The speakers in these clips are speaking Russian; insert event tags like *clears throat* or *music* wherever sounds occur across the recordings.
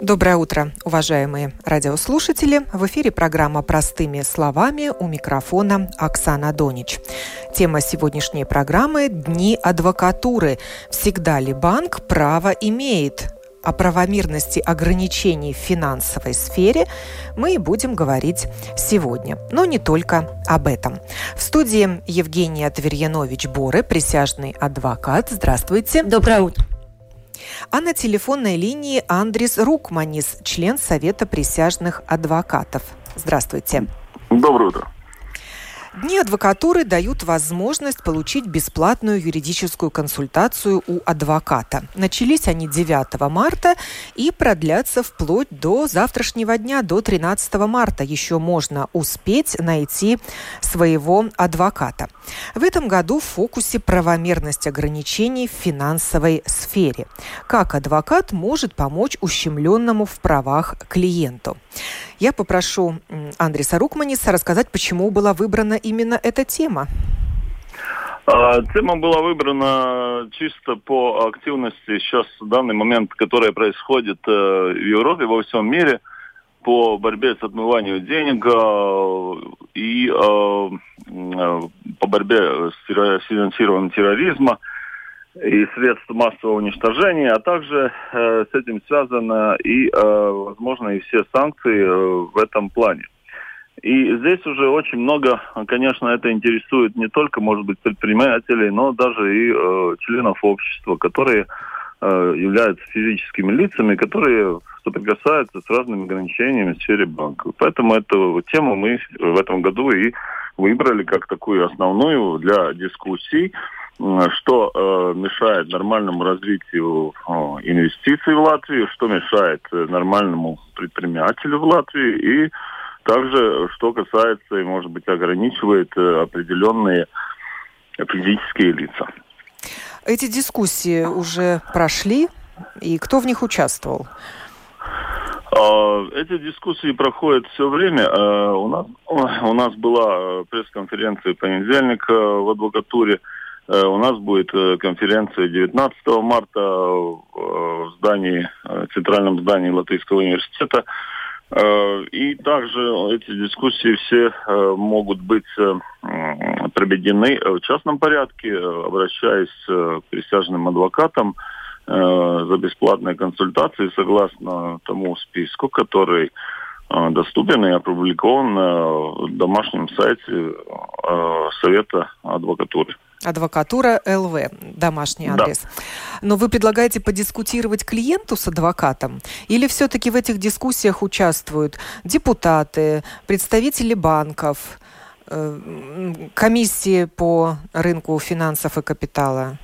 Доброе утро, уважаемые радиослушатели. В эфире программа «Простыми словами» у микрофона Оксана Донич. Тема сегодняшней программы – Дни адвокатуры. Всегда ли банк право имеет? О правомерности ограничений в финансовой сфере мы и будем говорить сегодня. Но не только об этом. В студии Евгения Тверьянович-Боры, присяжный адвокат. Здравствуйте. Доброе утро. А на телефонной линии Андрис Рукманис, член Совета присяжных адвокатов. Здравствуйте. Доброе утро. Дни адвокатуры дают возможность получить бесплатную юридическую консультацию у адвоката. Начались они 9 марта и продлятся вплоть до завтрашнего дня, до 13 марта. Еще можно успеть найти своего адвоката. В этом году в фокусе правомерность ограничений в финансовой сфере. Как адвокат может помочь ущемленному в правах клиенту. Я попрошу Андреса Рукманиса рассказать, почему была выбрана именно эта тема. А, тема была выбрана чисто по активности сейчас в данный момент, которая происходит э, в Европе, во всем мире, по борьбе с отмыванием денег э, и э, по борьбе с финансированием терроризма и средств массового уничтожения, а также с этим связано и, возможно, и все санкции в этом плане. И здесь уже очень много, конечно, это интересует не только, может быть, предпринимателей, но даже и э, членов общества, которые э, являются физическими лицами, которые соприкасаются с разными ограничениями в сфере банка. Поэтому эту тему мы в этом году и выбрали как такую основную для дискуссий что э, мешает нормальному развитию э, инвестиций в Латвию, что мешает э, нормальному предпринимателю в Латвии и также, что касается и, может быть, ограничивает э, определенные физические лица. Эти дискуссии уже прошли, и кто в них участвовал? А, эти дискуссии проходят все время. А, у нас, у нас была пресс-конференция понедельник в адвокатуре. Э, у нас будет э, конференция 19 марта э, в здании, в центральном здании Латвийского университета. И также эти дискуссии все могут быть проведены в частном порядке, обращаясь к присяжным адвокатам за бесплатные консультации согласно тому списку, который доступен и опубликован на домашнем сайте Совета адвокатуры. Адвокатура ЛВ, домашний адрес. Да. Но вы предлагаете подискутировать клиенту с адвокатом? Или все-таки в этих дискуссиях участвуют депутаты, представители банков, э, комиссии по рынку финансов и капитала?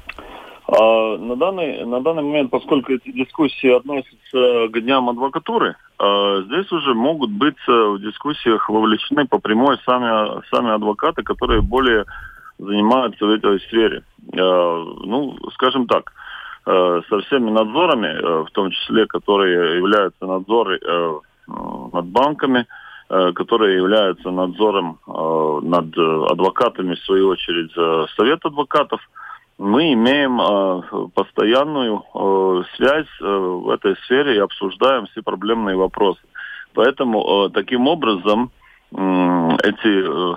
А, на, данный, на данный момент, поскольку эти дискуссии относятся к дням адвокатуры, а, здесь уже могут быть э, в дискуссиях вовлечены по прямой сами, сами адвокаты, которые более занимаются в этой сфере. Э, ну, скажем так, э, со всеми надзорами, э, в том числе, которые являются надзоры над банками, которые являются надзором над адвокатами, в свою очередь, совет адвокатов, мы имеем постоянную связь в этой сфере и обсуждаем все проблемные вопросы. Поэтому таким образом эти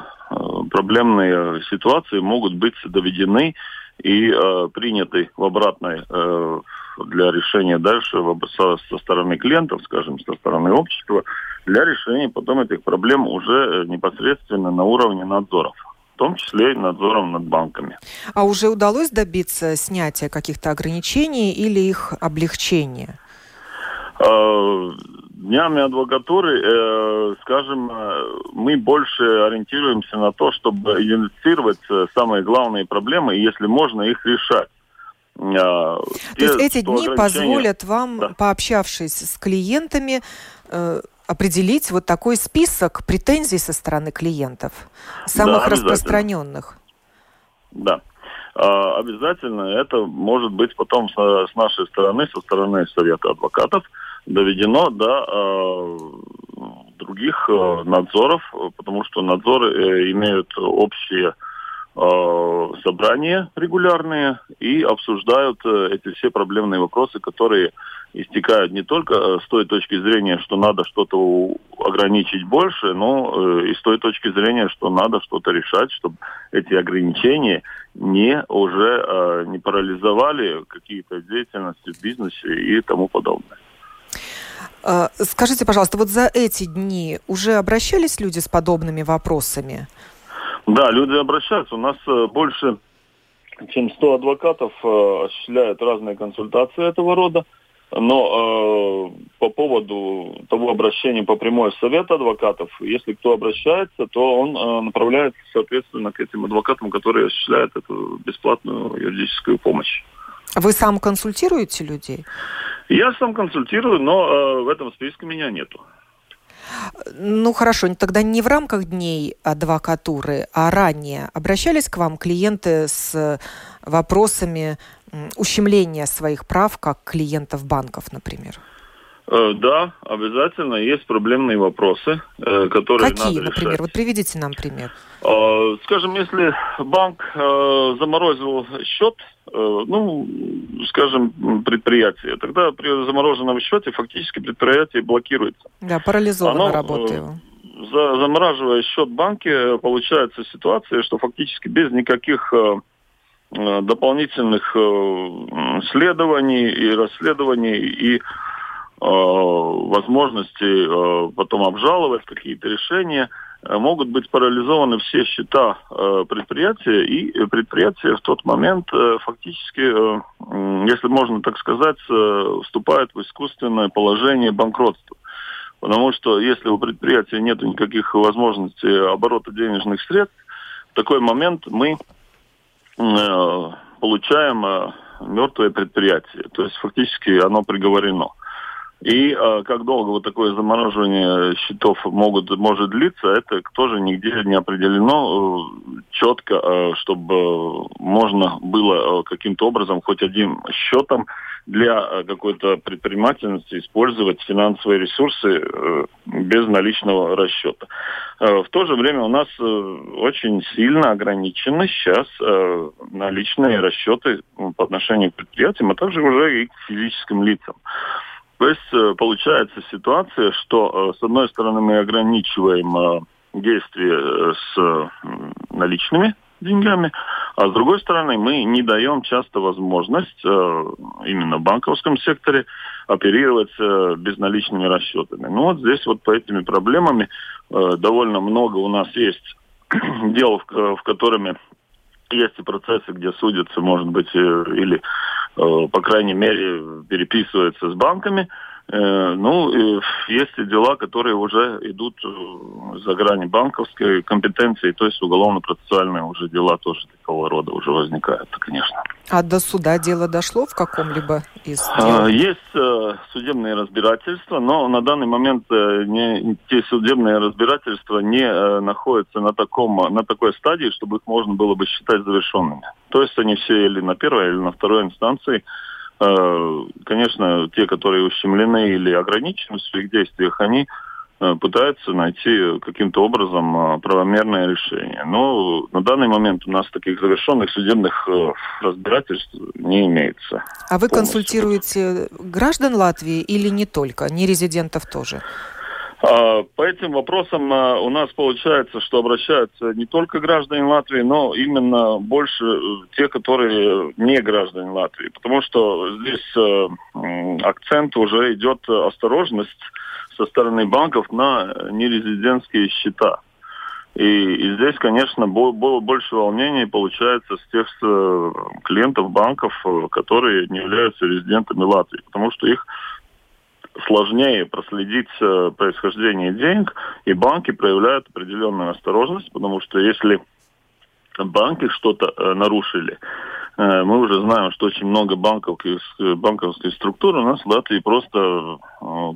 проблемные ситуации могут быть доведены и э, приняты в обратной э, для решения дальше со, со стороны клиентов, скажем, со стороны общества, для решения потом этих проблем уже непосредственно на уровне надзоров в том числе и надзором над банками. А уже удалось добиться снятия каких-то ограничений или их облегчения? Днями адвокатуры, э, скажем, э, мы больше ориентируемся на то, чтобы идентифицировать э, самые главные проблемы и, если можно, их решать. Э, то те, есть эти дни позволят вам, да. пообщавшись с клиентами, э, определить вот такой список претензий со стороны клиентов, самых да, распространенных. Да. А, обязательно это может быть потом с, с нашей стороны, со стороны Совета адвокатов, доведено до э, других э, надзоров, потому что надзоры э, имеют общие собрания регулярные и обсуждают эти все проблемные вопросы, которые истекают не только с той точки зрения, что надо что-то ограничить больше, но и с той точки зрения, что надо что-то решать, чтобы эти ограничения не уже не парализовали какие-то деятельности в бизнесе и тому подобное. А, скажите, пожалуйста, вот за эти дни уже обращались люди с подобными вопросами? Да, люди обращаются. У нас больше чем 100 адвокатов осуществляют разные консультации этого рода. Но э, по поводу того обращения по прямой совет адвокатов, если кто обращается, то он э, направляется, соответственно, к этим адвокатам, которые осуществляют эту бесплатную юридическую помощь. Вы сам консультируете людей? Я сам консультирую, но э, в этом списке меня нету. Ну хорошо, тогда не в рамках дней адвокатуры, а ранее обращались к вам клиенты с вопросами ущемления своих прав, как клиентов банков, например? Э, да, обязательно есть проблемные вопросы, э, которые Какие, надо например? Решать. Вот приведите нам пример. Э, скажем, если банк заморозил счет, ну, скажем, предприятие, тогда при замороженном счете фактически предприятие блокируется. Да, парализована работа его. замораживая счет банки, получается ситуация, что фактически без никаких Э, дополнительных э, следований и расследований и э, возможности потом обжаловать какие-то решения, могут быть парализованы все счета предприятия, и предприятие в тот момент фактически, если можно так сказать, вступает в искусственное положение банкротства. Потому что если у предприятия нет никаких возможностей оборота денежных средств, в такой момент мы Э, получаем э, мертвое предприятие. То есть фактически оно приговорено. И э, как долго вот такое замораживание счетов могут, может длиться, это тоже нигде не определено э, четко, э, чтобы можно было э, каким-то образом хоть одним счетом для э, какой-то предпринимательности использовать финансовые ресурсы э, без наличного расчета. Э, в то же время у нас э, очень сильно ограничены сейчас э, наличные расчеты по отношению к предприятиям, а также уже и к физическим лицам. То есть э, получается ситуация, что э, с одной стороны мы ограничиваем э, действия с наличными деньгами, а с другой стороны мы не даем часто возможность именно в банковском секторе оперировать безналичными расчетами. Ну вот здесь вот по этими проблемами довольно много у нас есть *clears throat* дел, в которыми есть и процессы, где судятся, может быть, или по крайней мере, переписывается с банками. Э, ну, есть и дела, которые уже идут э, за грани банковской компетенции, то есть уголовно-процессуальные уже дела тоже такого рода уже возникают, конечно. А до суда дело дошло в каком-либо из а, дел? Есть судебные разбирательства, но на данный момент не, те судебные разбирательства не находятся на, таком, на такой стадии, чтобы их можно было бы считать завершенными. То есть они все или на первой, или на второй инстанции. Э, конечно, те, которые ущемлены или ограничены в своих действиях, они э, пытаются найти каким-то образом э, правомерное решение. Но на данный момент у нас таких завершенных судебных разбирательств не имеется. А вы полностью. консультируете граждан Латвии или не только, не резидентов тоже? А, по этим вопросам а, у нас получается, что обращаются не только граждане Латвии, но именно больше э, те, которые не граждане Латвии. Потому что здесь э, акцент уже идет осторожность со стороны банков на нерезидентские счета. И, и здесь, конечно, было больше волнений получается с тех э, клиентов банков, которые не являются резидентами Латвии, потому что их сложнее проследить э, происхождение денег, и банки проявляют определенную осторожность, потому что если банки что-то э, нарушили, э, мы уже знаем, что очень много банковских, банковской структуры у нас в Латвии просто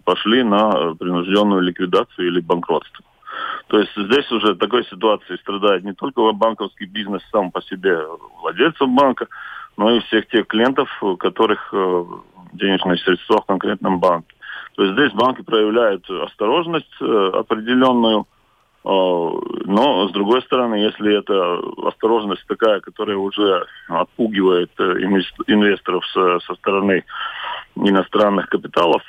пошли на принужденную ликвидацию или банкротство. То есть здесь уже такой ситуации страдает не только банковский бизнес сам по себе владельцев банка, но и всех тех клиентов, у которых денежные средства в конкретном банке. То есть здесь банки проявляют осторожность э, определенную, Но, с другой стороны, если это осторожность такая, которая уже отпугивает инвесторов со, стороны иностранных капиталов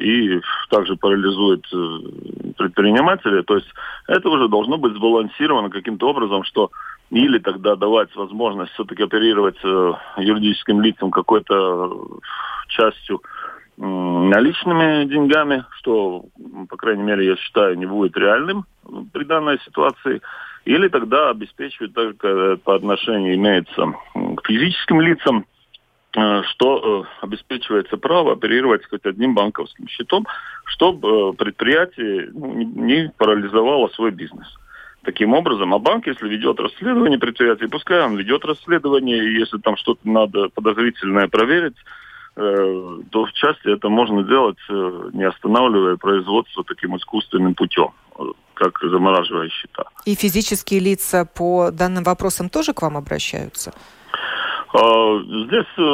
и также парализует предпринимателей, то есть это уже должно быть сбалансировано каким-то образом, что или тогда давать возможность все-таки оперировать э, юридическим лицам какой-то частью э, наличными деньгами, что, по крайней мере, я считаю, не будет реальным при данной ситуации, или тогда обеспечивать только по отношению имеется к физическим лицам, э, что э, обеспечивается право оперировать хоть одним банковским счетом, чтобы э, предприятие ну, не парализовало свой бизнес таким образом. А банк, если ведет расследование предприятия, пускай он ведет расследование, и если там что-то надо подозрительное проверить, э, то в части это можно делать, э, не останавливая производство таким искусственным путем, как замораживая счета. И физические лица по данным вопросам тоже к вам обращаются? А, здесь, э,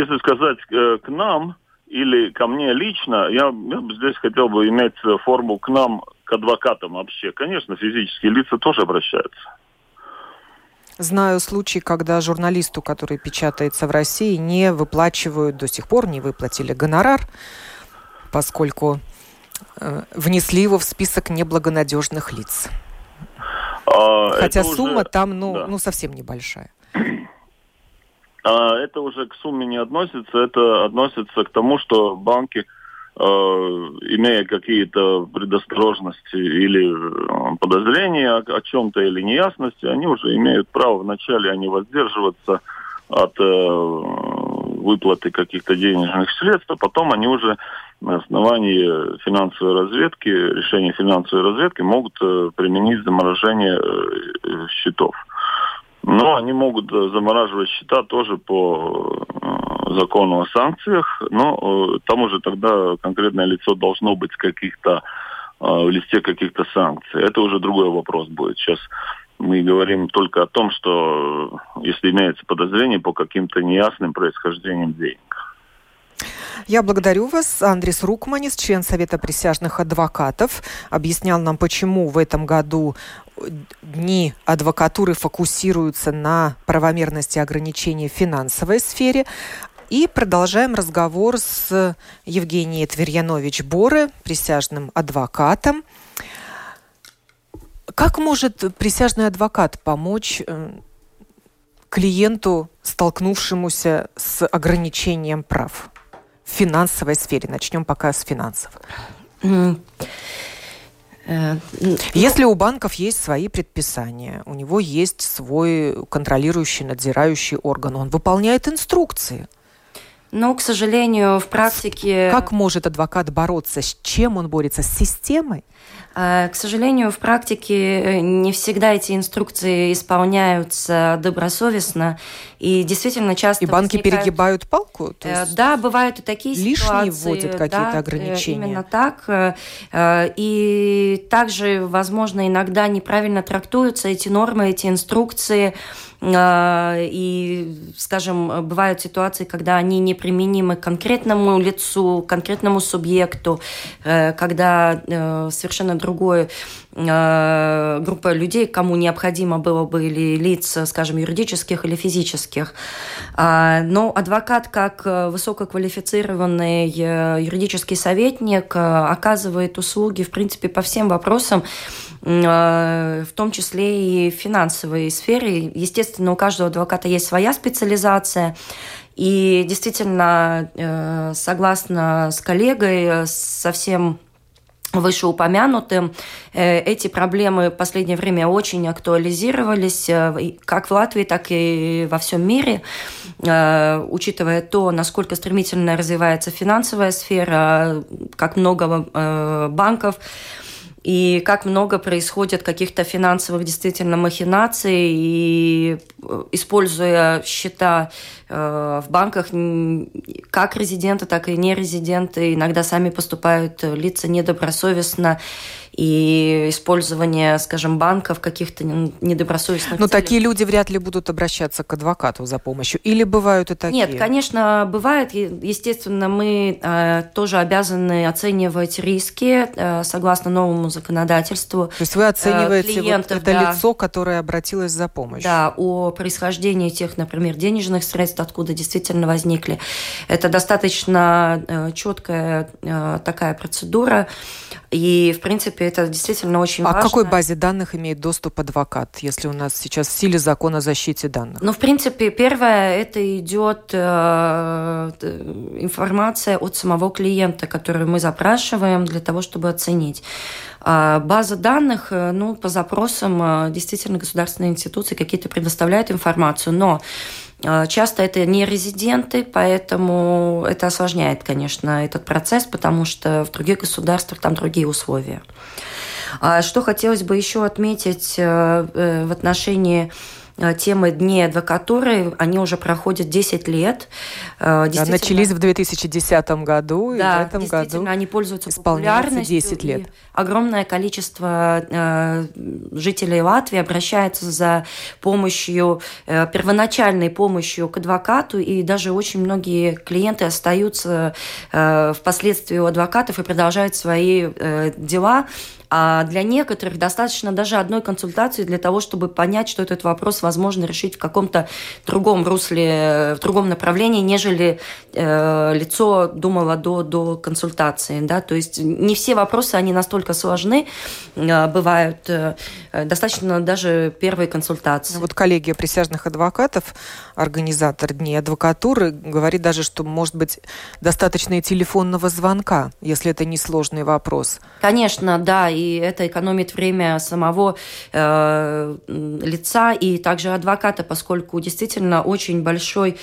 если сказать к нам или ко мне лично, я, я здесь хотел бы иметь форму к нам к адвокатам вообще. Конечно, физические лица тоже обращаются. Знаю случай, когда журналисту, который печатается в России, не выплачивают, до сих пор не выплатили гонорар, поскольку э, внесли его в список неблагонадежных лиц. А, Хотя сумма уже... там ну, да. ну совсем небольшая. А, это уже к сумме не относится, это относится к тому, что банки имея какие-то предосторожности или э, подозрения о, о чем-то или неясности, они уже имеют право вначале они воздерживаться от э, выплаты каких-то денежных средств, а потом они уже на основании финансовой разведки, решения финансовой разведки могут э, применить заморожение э, счетов. Но они могут замораживать счета тоже по закону о санкциях, но э, там уже тогда конкретное лицо должно быть каких-то э, в листе каких-то санкций. Это уже другой вопрос будет. Сейчас мы говорим только о том, что э, если имеется подозрение по каким-то неясным происхождениям денег. Я благодарю вас. Андрис Рукманис, член Совета присяжных адвокатов, объяснял нам, почему в этом году дни адвокатуры фокусируются на правомерности ограничений в финансовой сфере. И продолжаем разговор с Евгенией Тверьянович Боры, присяжным адвокатом. Как может присяжный адвокат помочь э, клиенту, столкнувшемуся с ограничением прав в финансовой сфере? Начнем пока с финансов. Э, Если у банков есть свои предписания, у него есть свой контролирующий, надзирающий орган, он выполняет инструкции. Но, к сожалению, в практике... Как может адвокат бороться? С чем он борется? С системой? А, к сожалению, в практике э, не всегда эти инструкции исполняются добросовестно. И действительно часто... И банки возникают... перегибают палку? То э, есть да, бывают и такие лишние ситуации. Лишние вводят какие-то да, ограничения? именно так. Э, и также, возможно, иногда неправильно трактуются эти нормы, эти инструкции. И, скажем, бывают ситуации, когда они неприменимы конкретному лицу, конкретному субъекту, э, когда э, совершенно другое э, группа людей, кому необходимо было бы или лиц, скажем, юридических или физических. А, но адвокат, как высококвалифицированный юридический советник, оказывает услуги, в принципе, по всем вопросам, в том числе и в финансовой сфере. Естественно, у каждого адвоката есть своя специализация. И действительно, э, согласно с коллегой, совсем вышеупомянутым. Э, эти проблемы в последнее время очень актуализировались э, как в Латвии, так и во всем мире, учитывая то, насколько стремительно развивается финансовая сфера, как много банков и как много происходит каких-то финансовых действительно махинаций, и э, используя счета э, в банках, как резиденты, так и нерезиденты иногда сами поступают лица недобросовестно, и использование, скажем, банков каких-то недобросовестных Но целях. такие люди вряд ли будут обращаться к адвокату за помощью. Или бывают и такие? Нет, конечно, бывает. Естественно, мы э, тоже обязаны оценивать риски э, согласно новому законодательству. То есть вы оцениваете клиентов, вот это да, лицо, которое обратилось за помощью? Да, о происхождении тех, например, денежных средств, откуда действительно возникли. Это достаточно э, четкая э, такая процедура. И, в принципе, это действительно очень а важно. А к какой базе данных имеет доступ адвокат, если у нас сейчас в силе закон о защите данных? Ну, в принципе, первое, это идет э, информация от самого клиента, которую мы запрашиваем для того, чтобы оценить. А база данных, э, ну, по запросам э, действительно государственные институции какие-то предоставляют информацию, но э, Часто это не резиденты, поэтому это осложняет, конечно, этот процесс, потому что в других государствах там другие условия. А что хотелось бы еще отметить в отношении Э, темы Дней адвокатуры, они уже проходят 10 лет. Э, да, начались в 2010 году, да, и в этом году они пользуются популярностью. 10 лет. Огромное количество э, жителей Латвии обращается за помощью, э, первоначальной помощью к адвокату, и даже очень многие клиенты остаются э, впоследствии у адвокатов и продолжают свои э, дела а для некоторых достаточно даже одной консультации для того, чтобы понять, что этот вопрос возможно решить в каком-то другом русле, в другом направлении, нежели э, лицо думало до, до консультации. Да? То есть не все вопросы, они настолько сложны, э, бывают. Э, достаточно даже первой консультации. Вот коллегия присяжных адвокатов, организатор Дней адвокатуры, говорит даже, что может быть достаточно и телефонного звонка, если это несложный вопрос. Конечно, да, и это экономит время самого э, лица и также адвоката, поскольку действительно очень большой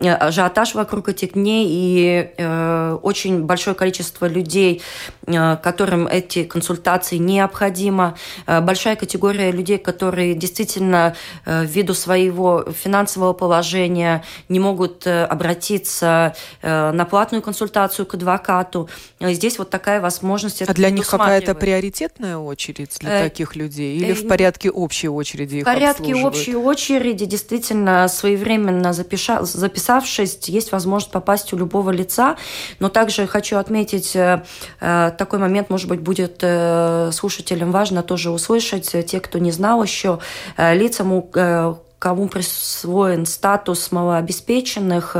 ажиотаж вокруг этих дней и э, очень большое количество людей, э, которым эти консультации необходимо, э, большая категория людей, которые действительно э, ввиду своего финансового положения не могут э, обратиться э, на платную консультацию к адвокату. Здесь вот такая возможность. А для них какая-то приоритет приоритетная очередь для э, таких людей или э, в порядке общей очереди В порядке общей очереди действительно своевременно запиша, записавшись, есть возможность попасть у любого лица. Но также хочу отметить э, э такой момент, может быть, будет э, слушателям важно тоже услышать, те, кто не знал еще, лицам, э, кому присвоен статус малообеспеченных,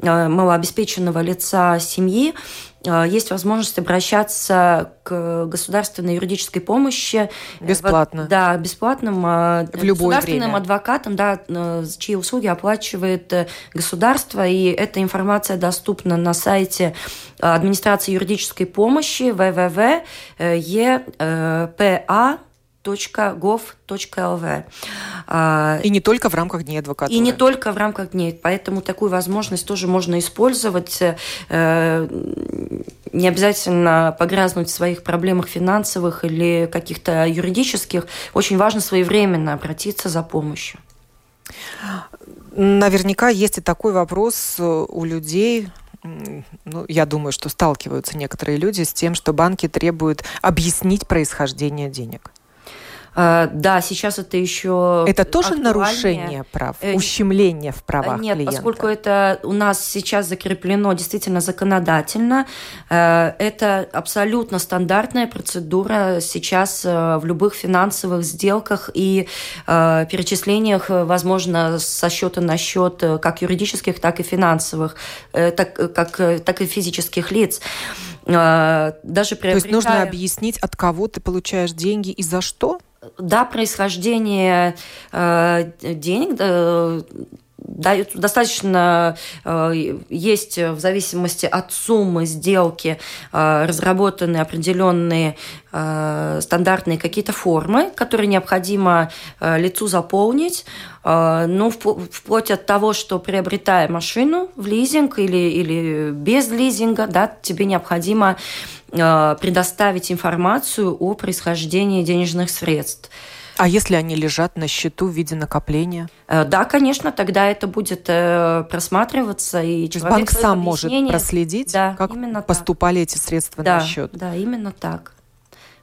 малообеспеченного лица семьи, Э, есть возможность обращаться к государственной юридической помощи. Э, бесплатно. Да, бесплатным. Э, В любое государственным время. адвокатом, да, чьи услуги оплачивает государство. И эта информация доступна на сайте администрации юридической помощи www.epa gov.lv. А, и не только в рамках Дней адвокатуры. И не только в рамках дней. Поэтому такую возможность тоже можно использовать. Э, не обязательно погрязнуть в своих проблемах финансовых или каких-то юридических. Очень важно своевременно обратиться за помощью. Наверняка есть и такой вопрос у людей, ну, я думаю, что сталкиваются некоторые люди с тем, что банки требуют объяснить происхождение денег. Э, да, сейчас это еще Это тоже нарушение прав, э, ущемление в правах Нет, клиента? поскольку это у нас сейчас закреплено действительно законодательно, э, это абсолютно стандартная процедура сейчас в любых финансовых сделках и перечислениях, возможно, со счета на счет как юридических, так и финансовых, так, как, так и физических лиц даже приобретая... То есть нужно объяснить, от кого ты получаешь деньги и за что? Да, происхождение э, денег э, достаточно э, есть в зависимости от суммы сделки э, разработаны определенные э, стандартные какие-то формы, которые необходимо лицу заполнить. Ну, вплоть от того, что приобретая машину в лизинг или, или без лизинга, да, тебе необходимо предоставить информацию о происхождении денежных средств. А если они лежат на счету в виде накопления? Э, да, конечно, тогда это будет э, просматриваться. И То есть банк сам может проследить, да, как поступали так. эти средства да, на счет? Да, именно так.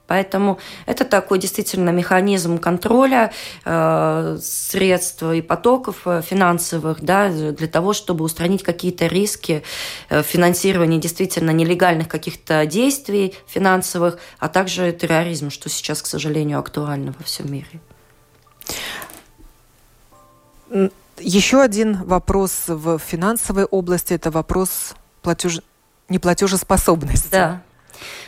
Поэтому это такой действительно механизм контроля э, средств и потоков э, финансовых да, для того, чтобы устранить какие-то риски э, финансирования действительно нелегальных каких-то действий финансовых, а также терроризм, что сейчас, к сожалению, актуально во всем мире. Еще один вопрос в финансовой области – это вопрос платеж... неплатежеспособности. Да.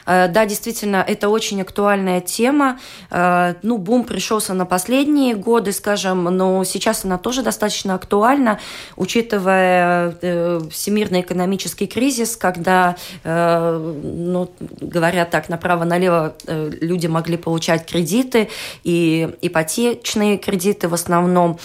Э, да, действительно, это очень актуальная тема. Э, ну, бум пришелся на последние годы, скажем, но сейчас она тоже достаточно актуальна, учитывая э, всемирный экономический кризис, когда, ну, говоря так, направо-налево люди могли получать кредиты и ипотечные кредиты в основном.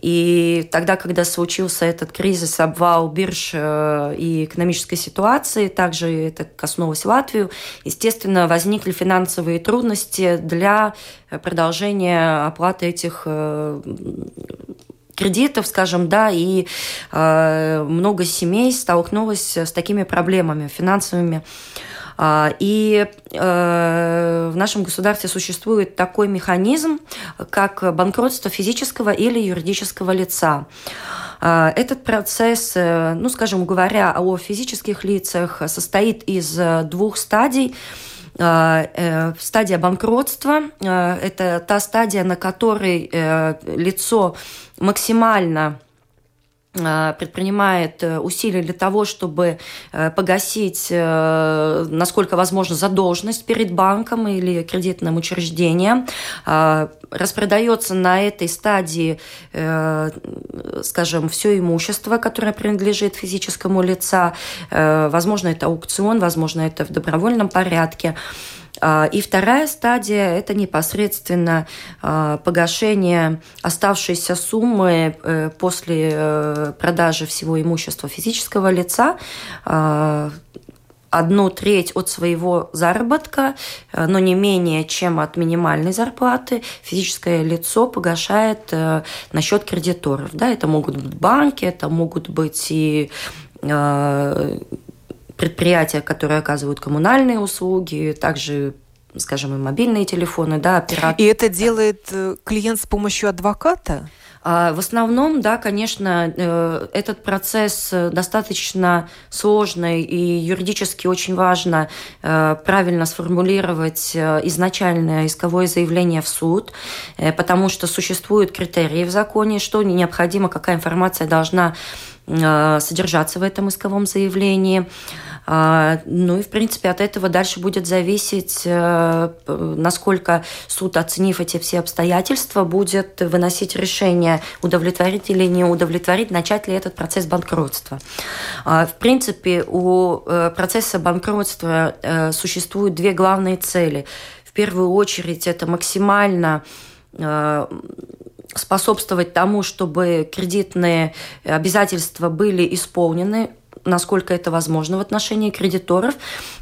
И тогда, когда случился этот кризис, обвал бирж э, и экономической ситуации, также это коснулось Латвию, естественно, возникли финансовые трудности для продолжения оплаты этих э, кредитов, скажем, да, и э, много семей столкнулось с такими проблемами финансовыми. И э, в нашем государстве существует такой механизм, как банкротство физического или юридического лица. А, этот процесс, э, ну, скажем, говоря о физических лицах, состоит из э, двух стадий. А, стадия банкротства – это та стадия, на которой лицо максимально предпринимает э, усилия для того, чтобы э, погасить, насколько возможно, задолженность перед банком или кредитным учреждением, распродается на этой стадии, скажем, все имущество, которое принадлежит физическому лицу, возможно, это аукцион, возможно, это в добровольном порядке. А, и вторая стадия – это непосредственно а, погашение оставшейся суммы э, после э, продажи всего имущества физического лица а, одну треть от своего заработка, э, но не менее чем от минимальной зарплаты, физическое лицо погашает на счет кредиторов. Да, это могут быть банки, это могут быть и предприятия, которые оказывают коммунальные услуги, также скажем, и мобильные телефоны, да, операторы. И это делает э, клиент с помощью адвоката? А, в основном, да, конечно, э, этот процесс э, достаточно сложный и юридически очень важно правильно сформулировать изначальное исковое заявление в суд, потому что существуют критерии в законе, что необходимо, какая информация должна содержаться в этом исковом заявлении. А, ну и, в принципе, от этого дальше будет зависеть, э, насколько суд, оценив эти все обстоятельства, будет выносить решение, удовлетворить или не удовлетворить, начать ли этот процесс банкротства. А, в принципе, у э, процесса банкротства э, существуют две главные цели. В первую очередь, это максимально способствовать тому, чтобы кредитные обязательства были исполнены насколько это возможно в отношении кредиторов.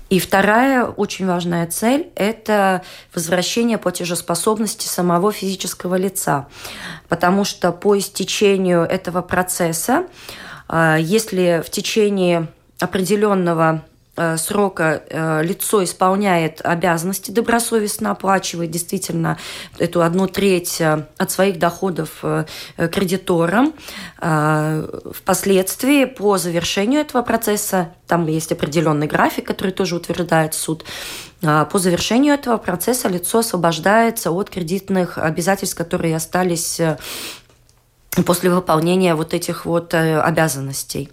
И вторая очень важная цель – это возвращение платежеспособности самого физического лица. Потому что по истечению этого процесса, а, если в течение определенного срока э, лицо исполняет обязанности, добросовестно оплачивает действительно эту одну треть э, от своих доходов кредиторам. Впоследствии по завершению этого процесса, там есть определенный график, который тоже утверждает суд, по завершению этого процесса лицо освобождается от кредитных обязательств, которые остались после выполнения вот этих вот обязанностей.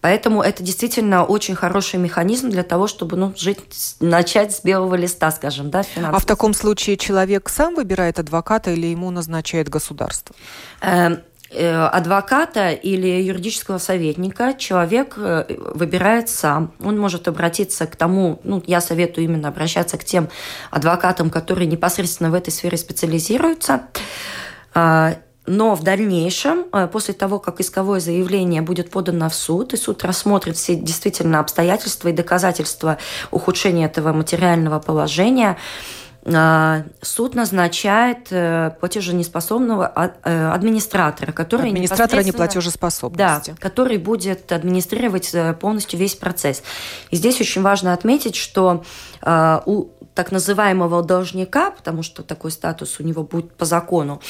Поэтому это действительно очень хороший механизм для того, чтобы ну, жить, начать с белого листа, скажем, да, финансово. А в таком случае человек сам выбирает адвоката или ему назначает государство? Эм, э, адвоката или юридического советника человек э, выбирает сам. Он может обратиться к тому, ну, я советую именно обращаться к тем адвокатам, которые непосредственно в этой сфере специализируются. Но в дальнейшем, э, после того, как исковое заявление будет подано в суд, и суд рассмотрит все действительно обстоятельства и доказательства ухудшения этого материального положения, э, суд назначает э, платеженеспособного а, администратора, который администратора неплатежеспособности, да, который будет администрировать полностью весь процесс. И здесь очень важно отметить, что у так называемого должника, потому что такой статус у него будет по закону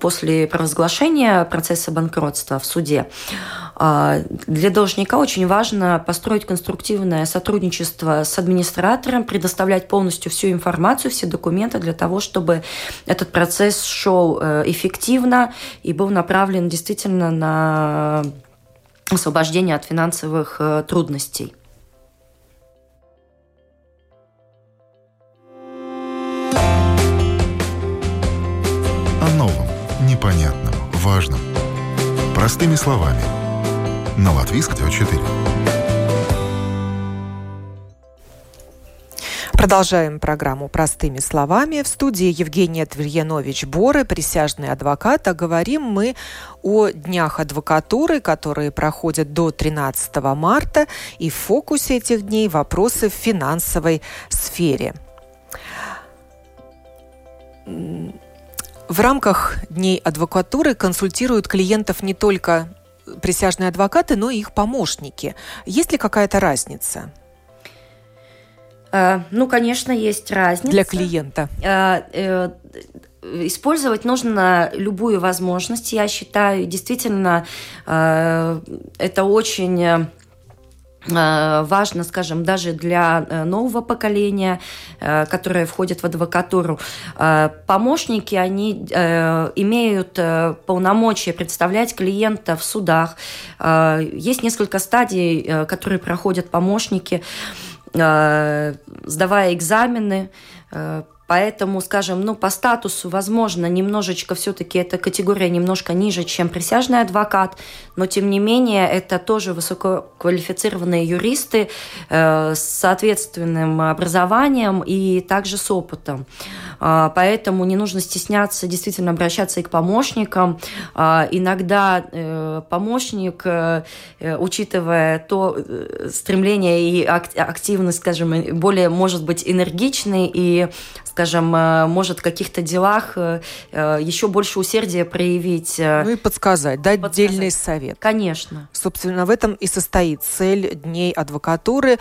после провозглашения процесса банкротства в суде. А, для должника очень важно построить конструктивное сотрудничество с администратором, предоставлять полностью всю информацию, все документы для того, чтобы этот процесс шел э, эффективно и был направлен действительно на освобождение от финансовых э, трудностей. Простыми словами. На Латвийском 4. Продолжаем программу «Простыми словами». В студии Евгения Твильянович Боры, присяжный адвокат. А говорим мы о днях адвокатуры, которые проходят до 13 марта. И в фокусе этих дней вопросы в финансовой сфере. В рамках Дней адвокатуры консультируют клиентов не только присяжные адвокаты, но и их помощники. Есть ли какая-то разница? Э, ну, конечно, есть разница. Для клиента. Э, э, использовать нужно любую возможность, я считаю. Действительно, это очень важно, скажем, даже для нового поколения, которое входит в адвокатуру. Помощники, они имеют полномочия представлять клиента в судах. Есть несколько стадий, которые проходят помощники. Э, сдавая экзамены, э, Поэтому, скажем, ну, по статусу, возможно, немножечко все-таки эта категория немножко ниже, чем присяжный адвокат, но, тем не менее, это тоже высококвалифицированные юристы э, с соответственным образованием и также с опытом. Э, поэтому не нужно стесняться действительно обращаться и к помощникам. Э, иногда э, помощник, э, учитывая то э, стремление и активность, скажем, более, может быть, энергичный и скажем, э, может в каких-то делах э, э, еще больше усердия проявить. Ну и подсказать, дать подсказать. дельный совет. Конечно. Собственно, в этом и состоит цель Дней адвокатуры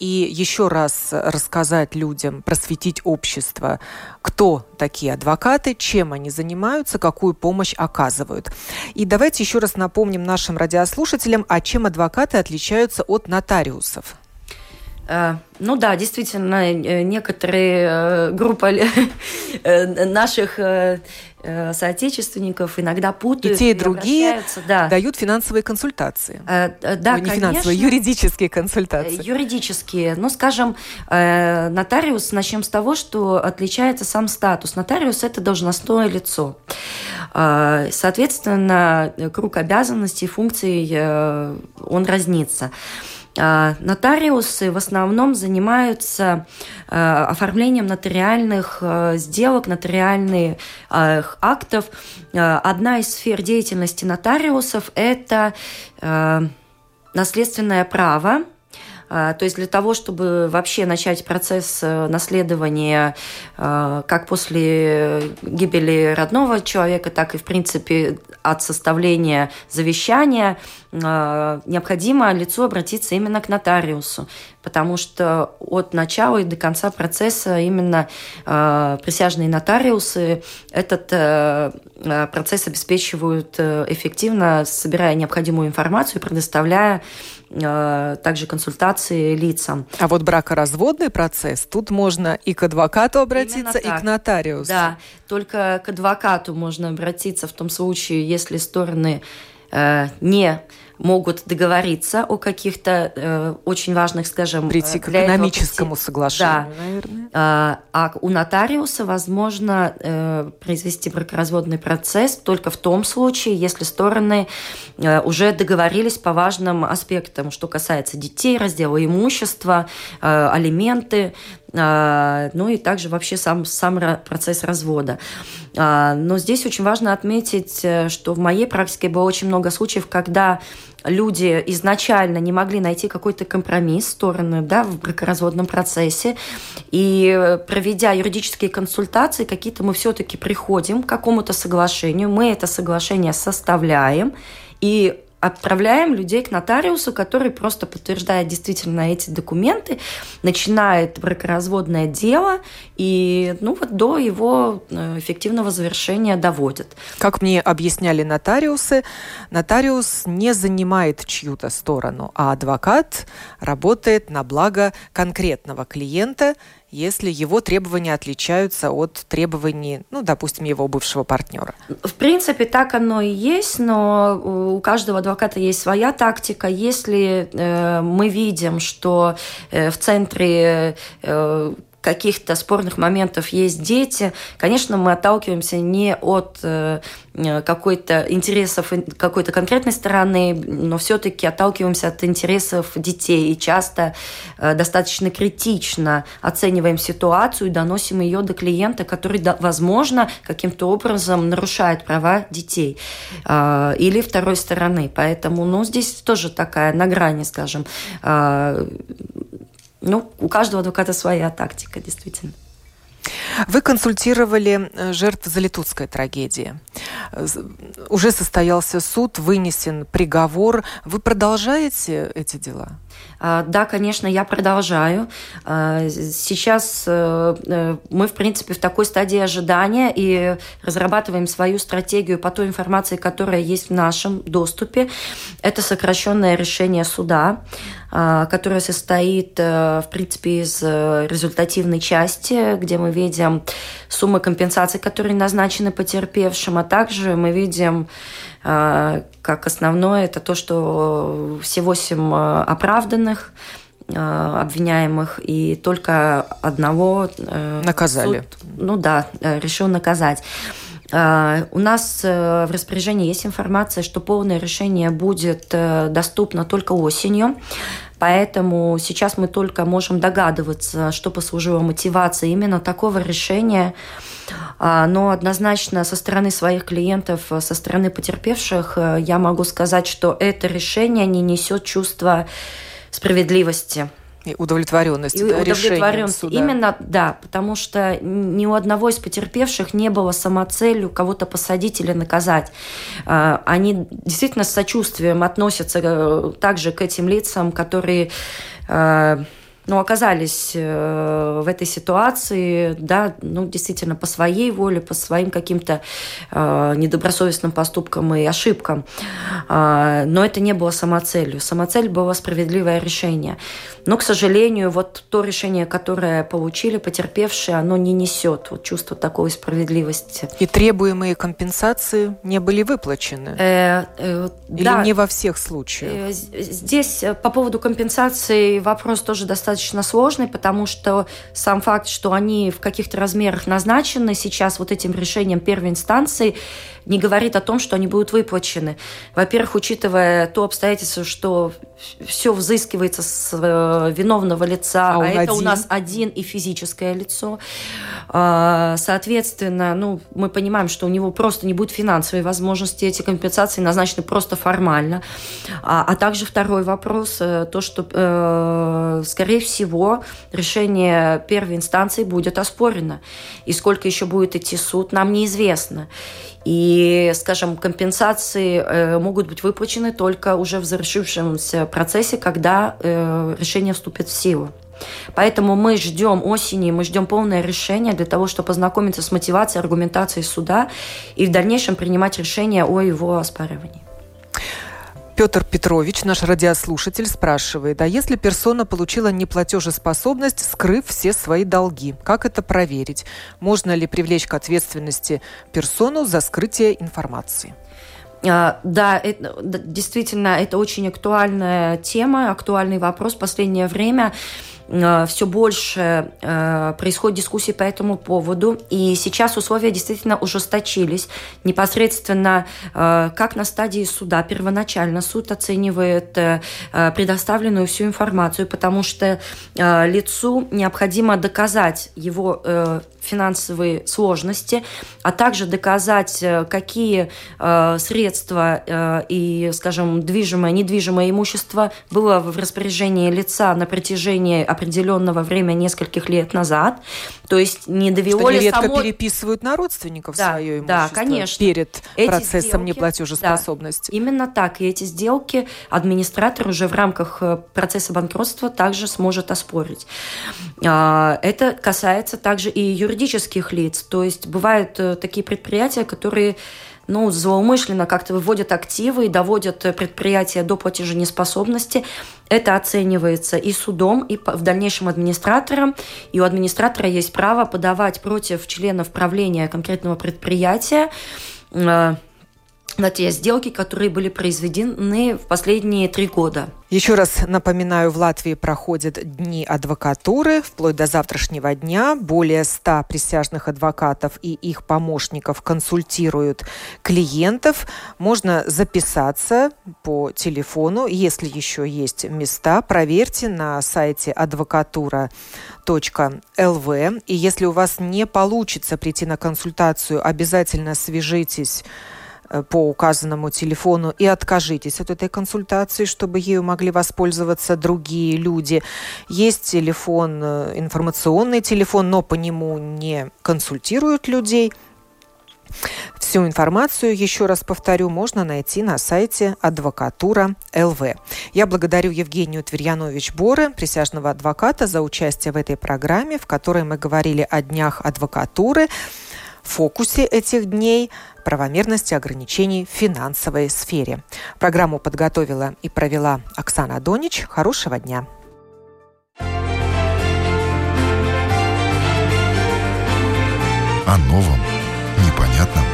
и еще раз рассказать людям, просветить общество, кто такие адвокаты, чем они занимаются, какую помощь оказывают. И давайте еще раз напомним нашим радиослушателям, а чем адвокаты отличаются от нотариусов. Э, ну да, действительно, э, некоторые э, группы наших соотечественников иногда путают. И те, и другие да. дают финансовые консультации. Да, Ой, не финансовые, юридические консультации. Юридические. Ну, скажем, нотариус, начнем с того, что отличается сам статус. Нотариус – это должностное лицо. Соответственно, круг обязанностей, функций, он разнится. Нотариусы в основном занимаются а, оформлением нотариальных а, сделок, нотариальных актов. Одна из сфер деятельности нотариусов – это наследственное право, а, то есть для того, чтобы вообще начать процесс э, наследования а, как после гибели родного человека, так и, в принципе, от составления завещания, а, необходимо лицу обратиться именно к нотариусу, потому что от начала и до конца процесса именно присяжные нотариусы этот э, процесс обеспечивают э, эффективно, собирая необходимую информацию и предоставляя Э, также консультации лицам. А вот бракоразводный процесс, тут можно и к адвокату обратиться, и к нотариусу. Да, только к адвокату можно обратиться в том случае, если стороны э, не могут договориться о каких-то э, очень важных, скажем... Прийти к экономическому прийти. соглашению, да. наверное. А, а у нотариуса возможно э, произвести бракоразводный процесс только в том случае, если стороны э, уже договорились по важным аспектам, что касается детей, раздела имущества, э, алименты, ну и также вообще сам, сам процесс развода. А, но здесь очень важно отметить, э, что в моей практике было очень много случаев, когда люди изначально не могли найти какой-то компромисс стороны да, в бракоразводном процессе. И э, проведя юридические консультации, какие-то мы все-таки приходим к какому-то соглашению, мы это соглашение составляем, и отправляем людей к нотариусу, который просто подтверждает действительно эти документы, начинает бракоразводное дело и ну, вот до его э, эффективного завершения доводит. Как мне объясняли нотариусы, нотариус не занимает чью-то сторону, а адвокат работает на благо конкретного клиента – если его требования отличаются от требований, ну, допустим, его бывшего партнера? В принципе, так оно и есть, но у каждого адвоката есть своя тактика. Если э, мы видим, что э, в центре э, каких-то спорных моментов есть дети, конечно, мы отталкиваемся не от э, какой-то интересов какой-то конкретной стороны, но все-таки отталкиваемся от интересов детей и часто э, достаточно критично оцениваем ситуацию и доносим ее до клиента, который, возможно, каким-то образом нарушает права детей э, или второй стороны. Поэтому, ну, здесь тоже такая на грани, скажем, ну, у каждого адвоката своя тактика, действительно. Вы консультировали э, жертв Залитутской трагедии. Уже состоялся суд, вынесен приговор. Вы продолжаете эти дела? А, да, конечно, я продолжаю. А, сейчас э, э, мы, в принципе, в такой стадии ожидания и разрабатываем свою стратегию по той информации, которая есть в нашем доступе. Это сокращенное решение суда, а, которое состоит, э, в принципе, из результативной части, где мы видим суммы компенсаций, которые назначены потерпевшим, а также мы видим как основное, это то, что все восемь а, оправданных а, обвиняемых, и только одного... Э, Наказали. Суд, ну да, э, решил наказать. У нас э, в распоряжении есть информация, что полное решение будет доступно только осенью. Поэтому сейчас мы только можем догадываться, что послужило мотивацией именно такого решения. А, но однозначно со стороны своих клиентов, со стороны потерпевших, э, я могу сказать, что это решение не несет чувства справедливости. И удовлетворенности, и да, удовлетворенности. Суда. Именно, да, потому что ни у одного из потерпевших не было самоцелью кого-то посадить или наказать. А, они действительно с сочувствием относятся э, также к этим лицам, которые э, ну, оказались э, в этой ситуации, да, ну, действительно, по своей воле, по своим каким-то э, недобросовестным поступкам и ошибкам. Э, но это не было самоцелью. Самоцель было справедливое решение. Но, к сожалению, вот то решение, которое получили потерпевшие, оно не несет вот чувство такой справедливости. И требуемые компенсации не были выплачены? Э, э, Или да. не во всех случаях? Э, здесь по поводу компенсации вопрос тоже достаточно достаточно сложный, потому что сам факт, что они в каких-то размерах назначены сейчас вот этим решением первой инстанции, не говорит о том, что они будут выплачены. Во-первых, учитывая то обстоятельство, что все взыскивается с э, виновного лица, а, а это один. у нас один и физическое лицо. А, соответственно, ну, мы понимаем, что у него просто не будет финансовой возможности, эти компенсации назначены просто формально. А, а также второй вопрос, э, то, что, э, скорее всего, решение первой инстанции будет оспорено. И сколько еще будет идти суд, нам неизвестно. И, скажем, компенсации э, могут быть выплачены только уже в завершившемся процессе, когда э, решение вступит в силу. Поэтому мы ждем осени, мы ждем полное решение для того, чтобы познакомиться с мотивацией, аргументацией суда и в дальнейшем принимать решение о его оспаривании. Петр Петрович, наш радиослушатель, спрашивает, а если персона получила неплатежеспособность, скрыв все свои долги, как это проверить? Можно ли привлечь к ответственности персону за скрытие информации? А, да, это, действительно, это очень актуальная тема, актуальный вопрос в последнее время. Э, все больше э, происходит дискуссий по этому поводу, и сейчас условия действительно ужесточились. Непосредственно э, как на стадии суда, первоначально суд оценивает предоставленную всю информацию, потому что лицу необходимо доказать его финансовые сложности, а также доказать, какие средства и, скажем, движимое, недвижимое имущество было в распоряжении лица на протяжении определенного время нескольких лет назад. То есть не довело Что ли редко само... переписывают на родственников да, свое имущество да, конечно. перед эти процессом сделки, неплатежеспособности. Да, именно так. И эти сделки администратор уже в рамках э, процесса банкротства также сможет оспорить. А, это касается также и юридических лиц. То есть бывают э, такие предприятия, которые ну, злоумышленно как-то выводят активы и доводят предприятие до платеженеспособности. Это оценивается и судом, и в дальнейшем администратором. И у администратора есть право подавать против членов правления конкретного предприятия э, на те сделки, которые были произведены в последние три года. Еще раз напоминаю, в Латвии проходят дни адвокатуры. Вплоть до завтрашнего дня более 100 присяжных адвокатов и их помощников консультируют клиентов. Можно записаться по телефону, если еще есть места. Проверьте на сайте адвокатура .lv. И если у вас не получится прийти на консультацию, обязательно свяжитесь по указанному телефону и откажитесь от этой консультации, чтобы ею могли воспользоваться другие люди. Есть телефон, э, информационный телефон, но по нему не консультируют людей. Всю информацию, еще раз повторю, можно найти на сайте адвокатура ЛВ. Я благодарю Евгению Тверьянович Боры, присяжного адвоката, за участие в этой программе, в которой мы говорили о днях адвокатуры. Фокусе этих дней правомерности ограничений в финансовой сфере. Программу подготовила и провела Оксана Донич. Хорошего дня! О новом, непонятном,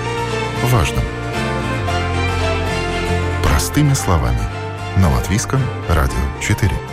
важном. Простыми словами. На Латвийском радио 4.